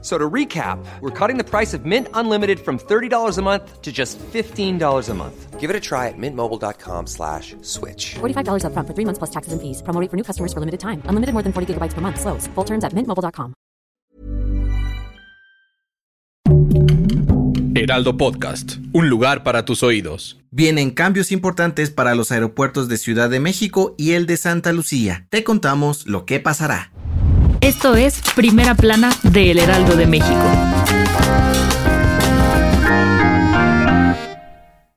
So to recap, we're cutting the price of Mint Unlimited from $30 a month to just $15 a month. Give it a try at mintmobile.com slash switch. $45 up front for three months plus taxes and fees. Promo rate for new customers for limited time. Unlimited more than 40 gigabytes per month. Slows. Full terms at mintmobile.com. Heraldo Podcast. Un lugar para tus oídos. Vienen cambios importantes para los aeropuertos de Ciudad de México y el de Santa Lucía. Te contamos lo que pasará. Esto es Primera Plana de El Heraldo de México.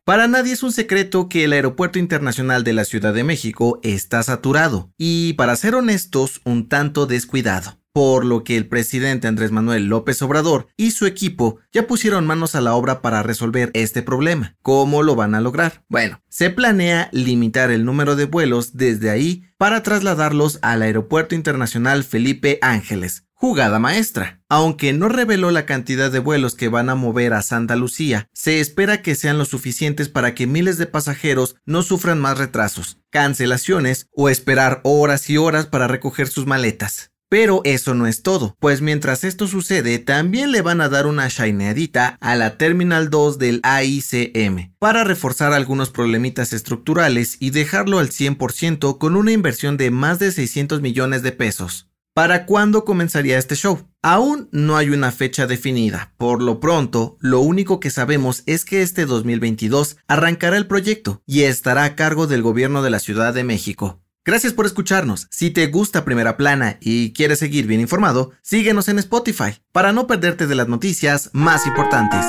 Para nadie es un secreto que el Aeropuerto Internacional de la Ciudad de México está saturado y, para ser honestos, un tanto descuidado por lo que el presidente Andrés Manuel López Obrador y su equipo ya pusieron manos a la obra para resolver este problema. ¿Cómo lo van a lograr? Bueno, se planea limitar el número de vuelos desde ahí para trasladarlos al Aeropuerto Internacional Felipe Ángeles. Jugada maestra. Aunque no reveló la cantidad de vuelos que van a mover a Santa Lucía, se espera que sean lo suficientes para que miles de pasajeros no sufran más retrasos, cancelaciones o esperar horas y horas para recoger sus maletas. Pero eso no es todo, pues mientras esto sucede, también le van a dar una shineadita a la Terminal 2 del AICM para reforzar algunos problemitas estructurales y dejarlo al 100% con una inversión de más de 600 millones de pesos. ¿Para cuándo comenzaría este show? Aún no hay una fecha definida. Por lo pronto, lo único que sabemos es que este 2022 arrancará el proyecto y estará a cargo del gobierno de la Ciudad de México. Gracias por escucharnos. Si te gusta Primera Plana y quieres seguir bien informado, síguenos en Spotify para no perderte de las noticias más importantes.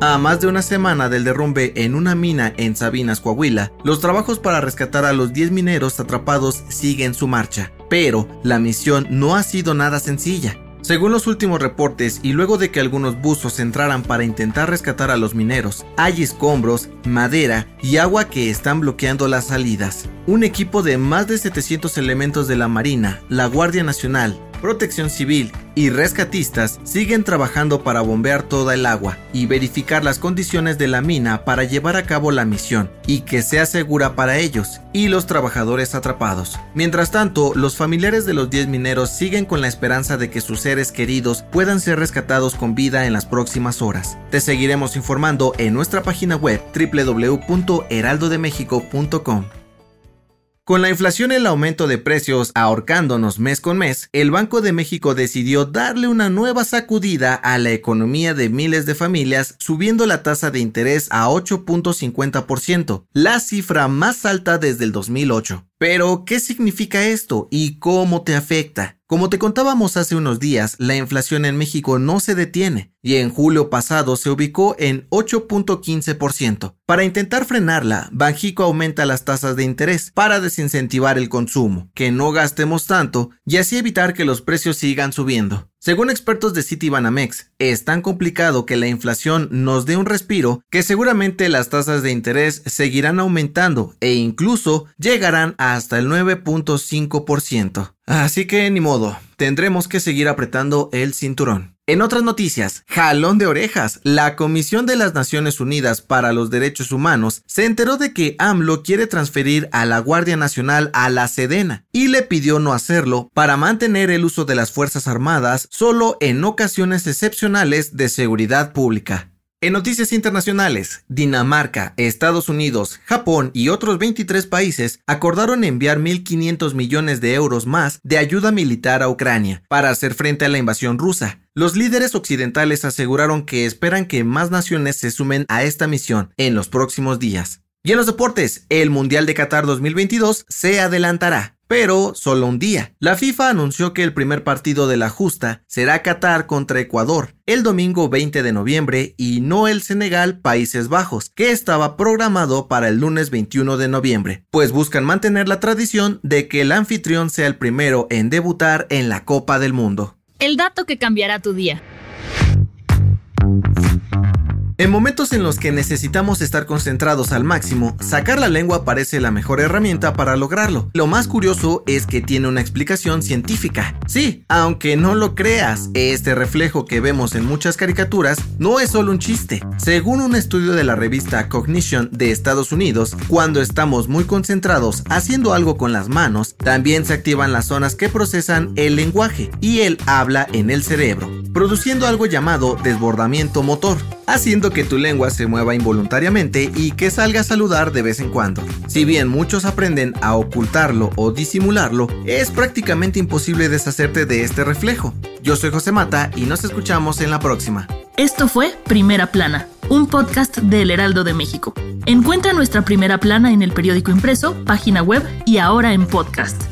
A más de una semana del derrumbe en una mina en Sabinas, Coahuila, los trabajos para rescatar a los 10 mineros atrapados siguen su marcha. Pero la misión no ha sido nada sencilla. Según los últimos reportes y luego de que algunos buzos entraran para intentar rescatar a los mineros, hay escombros, madera y agua que están bloqueando las salidas. Un equipo de más de 700 elementos de la Marina, la Guardia Nacional, Protección Civil y rescatistas siguen trabajando para bombear toda el agua y verificar las condiciones de la mina para llevar a cabo la misión y que sea segura para ellos y los trabajadores atrapados. Mientras tanto, los familiares de los 10 mineros siguen con la esperanza de que sus seres queridos puedan ser rescatados con vida en las próximas horas. Te seguiremos informando en nuestra página web www.heraldodemexico.com. Con la inflación y el aumento de precios ahorcándonos mes con mes, el Banco de México decidió darle una nueva sacudida a la economía de miles de familias, subiendo la tasa de interés a 8.50%, la cifra más alta desde el 2008. Pero, ¿qué significa esto y cómo te afecta? Como te contábamos hace unos días, la inflación en México no se detiene y en julio pasado se ubicó en 8.15%. Para intentar frenarla, Banjico aumenta las tasas de interés para desincentivar el consumo, que no gastemos tanto y así evitar que los precios sigan subiendo. Según expertos de Citibanamex, es tan complicado que la inflación nos dé un respiro que seguramente las tasas de interés seguirán aumentando e incluso llegarán hasta el 9.5%. Así que ni modo, tendremos que seguir apretando el cinturón. En otras noticias, jalón de orejas, la Comisión de las Naciones Unidas para los Derechos Humanos se enteró de que AMLO quiere transferir a la Guardia Nacional a la Sedena y le pidió no hacerlo para mantener el uso de las Fuerzas Armadas solo en ocasiones excepcionales de seguridad pública. En noticias internacionales, Dinamarca, Estados Unidos, Japón y otros 23 países acordaron enviar 1.500 millones de euros más de ayuda militar a Ucrania para hacer frente a la invasión rusa. Los líderes occidentales aseguraron que esperan que más naciones se sumen a esta misión en los próximos días. Y en los deportes, el Mundial de Qatar 2022 se adelantará pero solo un día. La FIFA anunció que el primer partido de la justa será Qatar contra Ecuador el domingo 20 de noviembre y no el Senegal Países Bajos, que estaba programado para el lunes 21 de noviembre, pues buscan mantener la tradición de que el anfitrión sea el primero en debutar en la Copa del Mundo. El dato que cambiará tu día. En momentos en los que necesitamos estar concentrados al máximo, sacar la lengua parece la mejor herramienta para lograrlo. Lo más curioso es que tiene una explicación científica. Sí, aunque no lo creas, este reflejo que vemos en muchas caricaturas no es solo un chiste. Según un estudio de la revista Cognition de Estados Unidos, cuando estamos muy concentrados haciendo algo con las manos, también se activan las zonas que procesan el lenguaje y el habla en el cerebro, produciendo algo llamado desbordamiento motor, haciendo que tu lengua se mueva involuntariamente y que salga a saludar de vez en cuando. Si bien muchos aprenden a ocultarlo o disimularlo, es prácticamente imposible deshacerte de este reflejo. Yo soy José Mata y nos escuchamos en la próxima. Esto fue Primera Plana, un podcast del Heraldo de México. Encuentra nuestra primera plana en el periódico impreso, página web y ahora en podcast.